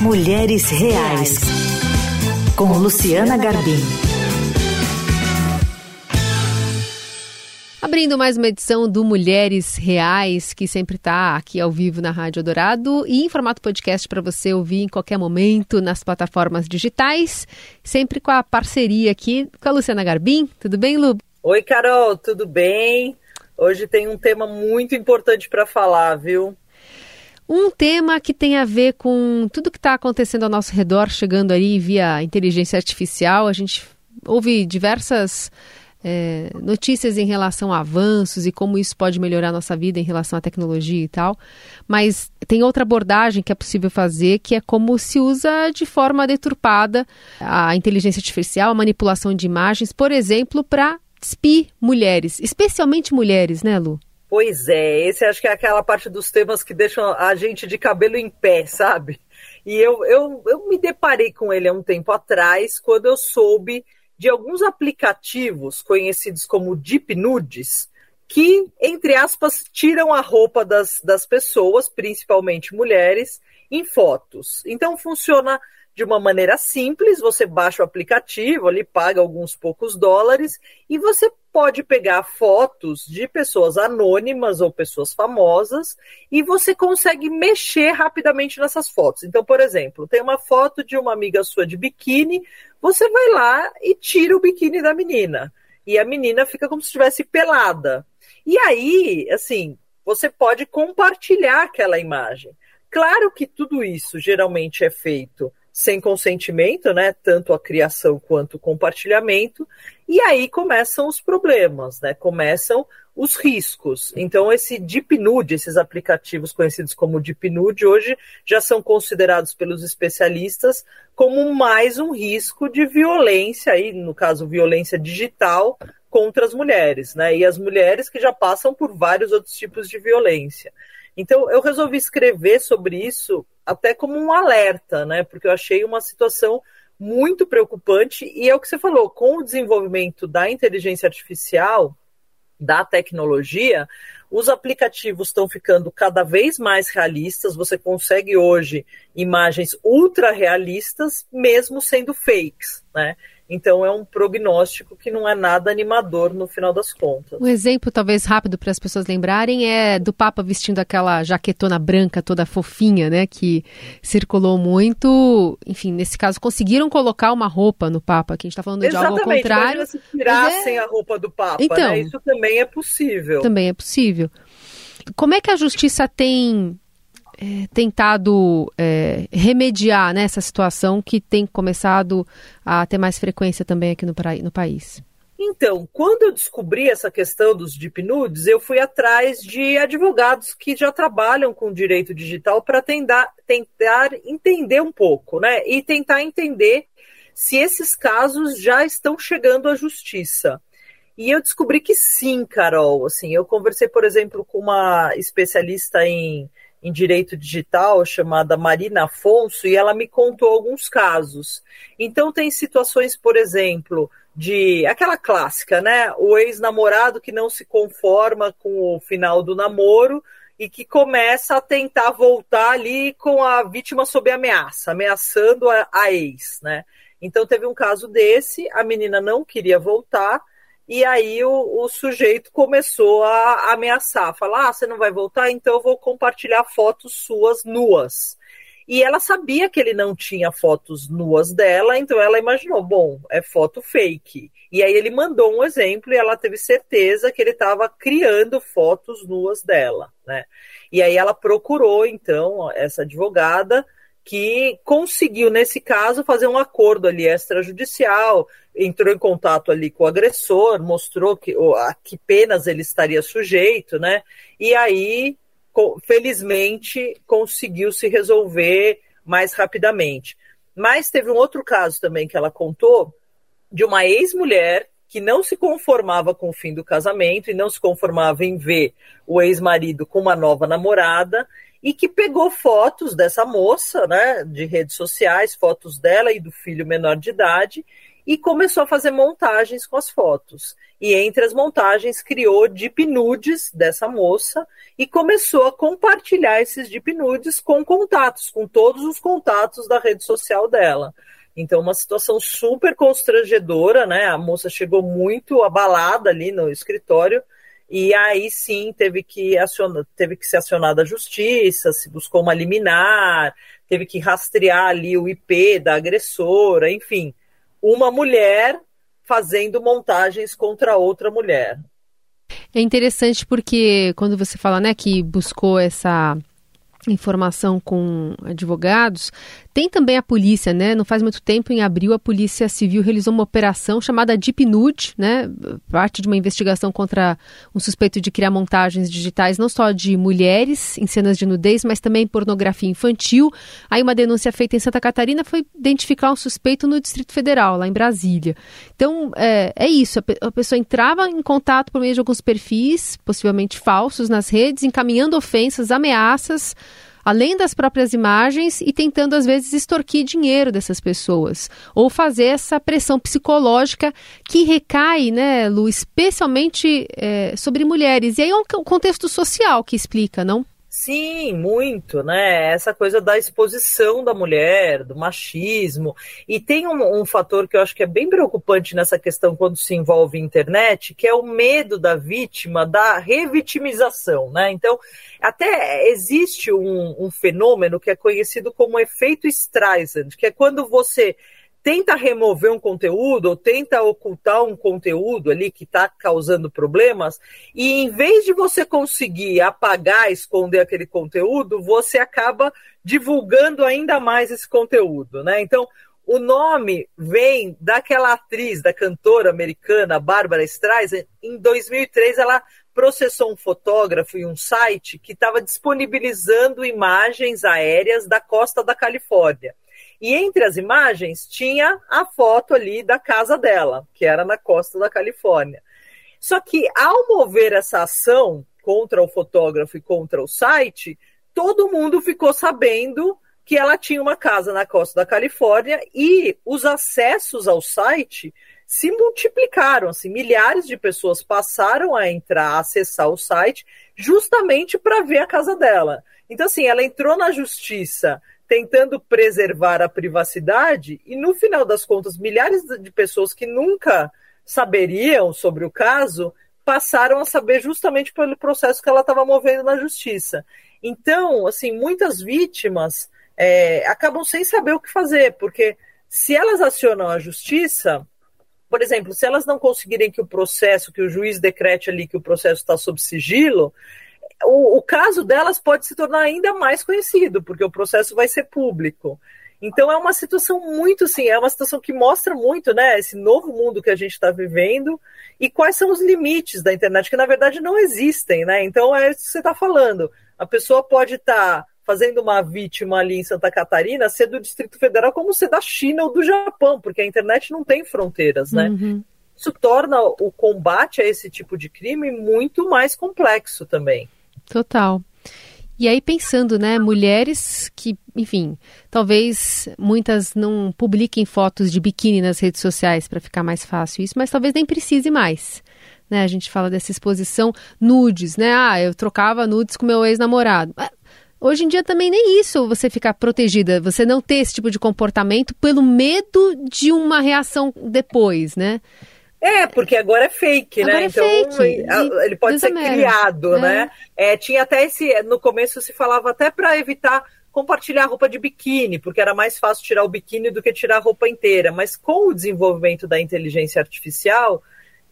Mulheres Reais, com Luciana Garbim. Abrindo mais uma edição do Mulheres Reais, que sempre está aqui ao vivo na Rádio Dourado e em formato podcast para você ouvir em qualquer momento nas plataformas digitais, sempre com a parceria aqui com a Luciana Garbim. Tudo bem, Lu? Oi, Carol, tudo bem? Hoje tem um tema muito importante para falar, viu? Um tema que tem a ver com tudo que está acontecendo ao nosso redor, chegando aí via inteligência artificial. A gente ouve diversas é, notícias em relação a avanços e como isso pode melhorar a nossa vida em relação à tecnologia e tal. Mas tem outra abordagem que é possível fazer, que é como se usa de forma deturpada a inteligência artificial, a manipulação de imagens, por exemplo, para despir mulheres, especialmente mulheres, né, Lu? Pois é, esse acho que é aquela parte dos temas que deixam a gente de cabelo em pé, sabe? E eu, eu, eu me deparei com ele há um tempo atrás, quando eu soube de alguns aplicativos conhecidos como Deep Nudes, que, entre aspas, tiram a roupa das, das pessoas, principalmente mulheres, em fotos. Então funciona de uma maneira simples, você baixa o aplicativo, ali paga alguns poucos dólares e você pode pegar fotos de pessoas anônimas ou pessoas famosas e você consegue mexer rapidamente nessas fotos. Então, por exemplo, tem uma foto de uma amiga sua de biquíni, você vai lá e tira o biquíni da menina. E a menina fica como se estivesse pelada. E aí, assim, você pode compartilhar aquela imagem. Claro que tudo isso geralmente é feito sem consentimento, né? Tanto a criação quanto o compartilhamento. E aí começam os problemas, né? Começam os riscos. Então, esse Deep Nude, esses aplicativos conhecidos como Deep Nude, hoje já são considerados pelos especialistas como mais um risco de violência, aí, no caso, violência digital contra as mulheres, né? E as mulheres que já passam por vários outros tipos de violência. Então, eu resolvi escrever sobre isso até como um alerta, né? Porque eu achei uma situação muito preocupante e é o que você falou, com o desenvolvimento da inteligência artificial, da tecnologia, os aplicativos estão ficando cada vez mais realistas. Você consegue hoje imagens ultra realistas, mesmo sendo fakes, né? Então é um prognóstico que não é nada animador no final das contas. Um exemplo, talvez rápido para as pessoas lembrarem, é do Papa vestindo aquela jaquetona branca toda fofinha, né? Que circulou muito. Enfim, nesse caso, conseguiram colocar uma roupa no Papa, que a gente está falando Exatamente, de algo ao contrário. se tirassem é... a roupa do Papa, então, né? Isso também é possível. Também é possível. Como é que a justiça tem é, tentado é, remediar né, situação que tem começado a ter mais frequência também aqui no, no país? Então, quando eu descobri essa questão dos deep nudes, eu fui atrás de advogados que já trabalham com direito digital para tentar, tentar entender um pouco, né? E tentar entender se esses casos já estão chegando à justiça. E eu descobri que sim, Carol. Assim, eu conversei, por exemplo, com uma especialista em em direito digital chamada Marina Afonso e ela me contou alguns casos. Então tem situações, por exemplo, de aquela clássica, né? O ex-namorado que não se conforma com o final do namoro e que começa a tentar voltar ali com a vítima sob ameaça, ameaçando a, a ex, né? Então teve um caso desse, a menina não queria voltar e aí o, o, sujeito começou a ameaçar, falar: ah, você não vai voltar, então eu vou compartilhar fotos suas nuas. E ela sabia que ele não tinha fotos nuas dela, então ela imaginou: bom, é foto fake. E aí ele mandou um exemplo e ela teve certeza que ele estava criando fotos nuas dela, né? E aí ela procurou, então, essa advogada que conseguiu, nesse caso, fazer um acordo ali extrajudicial, entrou em contato ali com o agressor, mostrou que, a que penas ele estaria sujeito, né? E aí, felizmente, conseguiu se resolver mais rapidamente. Mas teve um outro caso também que ela contou de uma ex-mulher que não se conformava com o fim do casamento e não se conformava em ver o ex-marido com uma nova namorada e que pegou fotos dessa moça, né, de redes sociais, fotos dela e do filho menor de idade, e começou a fazer montagens com as fotos. E entre as montagens criou deep nudes dessa moça e começou a compartilhar esses deep nudes com contatos, com todos os contatos da rede social dela. Então, uma situação super constrangedora, né? A moça chegou muito abalada ali no escritório e aí sim teve que, acionar, teve que ser acionada a justiça, se buscou uma liminar, teve que rastrear ali o IP da agressora, enfim uma mulher fazendo montagens contra outra mulher. É interessante porque quando você fala, né, que buscou essa informação com advogados, tem também a polícia, né? Não faz muito tempo, em abril, a Polícia Civil realizou uma operação chamada Deep Nude, né? Parte de uma investigação contra um suspeito de criar montagens digitais não só de mulheres em cenas de nudez, mas também pornografia infantil. Aí uma denúncia feita em Santa Catarina foi identificar um suspeito no Distrito Federal, lá em Brasília. Então, é, é isso. A pessoa entrava em contato por meio de alguns perfis, possivelmente falsos, nas redes, encaminhando ofensas, ameaças além das próprias imagens e tentando às vezes extorquir dinheiro dessas pessoas ou fazer essa pressão psicológica que recai, né, Lu, especialmente é, sobre mulheres. E aí é um contexto social que explica, não? Sim, muito, né? Essa coisa da exposição da mulher, do machismo. E tem um, um, fator que eu acho que é bem preocupante nessa questão quando se envolve internet, que é o medo da vítima da revitimização, né? Então, até existe um, um fenômeno que é conhecido como efeito Streisand, que é quando você tenta remover um conteúdo ou tenta ocultar um conteúdo ali que está causando problemas, e em vez de você conseguir apagar, esconder aquele conteúdo, você acaba divulgando ainda mais esse conteúdo, né? Então, o nome vem daquela atriz, da cantora americana Barbara Streisand. Em 2003, ela processou um fotógrafo e um site que estava disponibilizando imagens aéreas da costa da Califórnia. E entre as imagens tinha a foto ali da casa dela, que era na costa da Califórnia. Só que ao mover essa ação contra o fotógrafo e contra o site, todo mundo ficou sabendo que ela tinha uma casa na costa da Califórnia e os acessos ao site se multiplicaram, assim, milhares de pessoas passaram a entrar, a acessar o site justamente para ver a casa dela. Então, assim, ela entrou na justiça tentando preservar a privacidade, e no final das contas, milhares de pessoas que nunca saberiam sobre o caso passaram a saber justamente pelo processo que ela estava movendo na justiça. Então, assim, muitas vítimas é, acabam sem saber o que fazer, porque se elas acionam a justiça, por exemplo, se elas não conseguirem que o processo, que o juiz decrete ali que o processo está sob sigilo, o, o caso delas pode se tornar ainda mais conhecido, porque o processo vai ser público. Então é uma situação muito, sim, é uma situação que mostra muito, né, esse novo mundo que a gente está vivendo e quais são os limites da internet, que na verdade não existem, né? Então é isso que você está falando. A pessoa pode estar tá fazendo uma vítima ali em Santa Catarina ser do Distrito Federal como ser da China ou do Japão, porque a internet não tem fronteiras, né? Uhum. Isso torna o combate a esse tipo de crime muito mais complexo também. Total. E aí pensando, né, mulheres que, enfim, talvez muitas não publiquem fotos de biquíni nas redes sociais para ficar mais fácil isso, mas talvez nem precise mais. Né? A gente fala dessa exposição nudes, né? Ah, eu trocava nudes com meu ex-namorado. Hoje em dia também nem isso você ficar protegida, você não ter esse tipo de comportamento pelo medo de uma reação depois, né? É, porque agora é fake, né? agora né? É então fake. ele pode ser criado, é. né? É, tinha até esse. No começo se falava até para evitar compartilhar roupa de biquíni, porque era mais fácil tirar o biquíni do que tirar a roupa inteira. Mas com o desenvolvimento da inteligência artificial,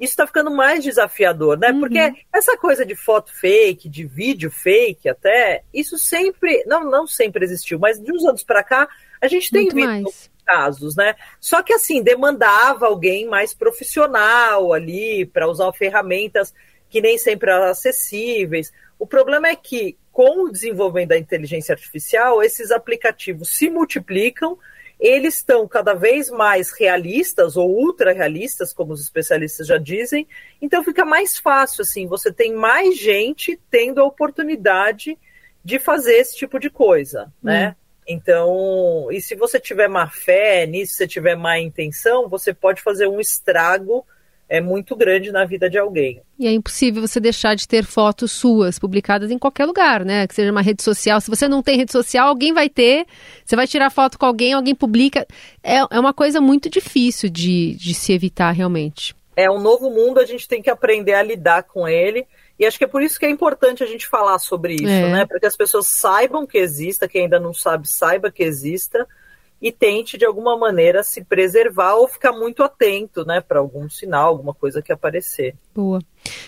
isso está ficando mais desafiador, né? Uhum. Porque essa coisa de foto fake, de vídeo fake, até, isso sempre, não, não sempre existiu, mas de uns anos para cá, a gente tem Muito visto mais casos, né? Só que assim, demandava alguém mais profissional ali para usar ferramentas que nem sempre eram acessíveis. O problema é que, com o desenvolvimento da inteligência artificial, esses aplicativos se multiplicam, eles estão cada vez mais realistas ou ultra realistas, como os especialistas já dizem, então fica mais fácil, assim, você tem mais gente tendo a oportunidade de fazer esse tipo de coisa, né? Hum. Então, e se você tiver má fé nisso, se você tiver má intenção, você pode fazer um estrago é muito grande na vida de alguém. E é impossível você deixar de ter fotos suas publicadas em qualquer lugar, né? Que seja uma rede social. Se você não tem rede social, alguém vai ter. Você vai tirar foto com alguém, alguém publica. É, é uma coisa muito difícil de, de se evitar realmente. É um novo mundo, a gente tem que aprender a lidar com ele. E acho que é por isso que é importante a gente falar sobre isso, é. né? Para que as pessoas saibam que exista, quem ainda não sabe, saiba que exista e tente de alguma maneira se preservar ou ficar muito atento, né, para algum sinal, alguma coisa que aparecer. Boa.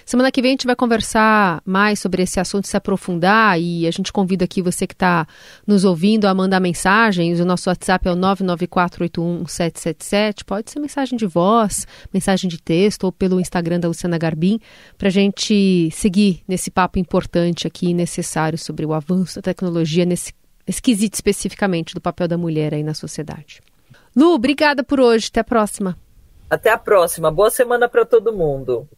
Semana que vem a gente vai conversar mais sobre esse assunto, se aprofundar e a gente convida aqui você que está nos ouvindo a mandar mensagens. O nosso WhatsApp é o 994811777. Pode ser mensagem de voz, mensagem de texto ou pelo Instagram da Luciana Garbim para a gente seguir nesse papo importante aqui necessário sobre o avanço da tecnologia nesse esquisito especificamente do papel da mulher aí na sociedade. Lu, obrigada por hoje. Até a próxima. Até a próxima. Boa semana para todo mundo.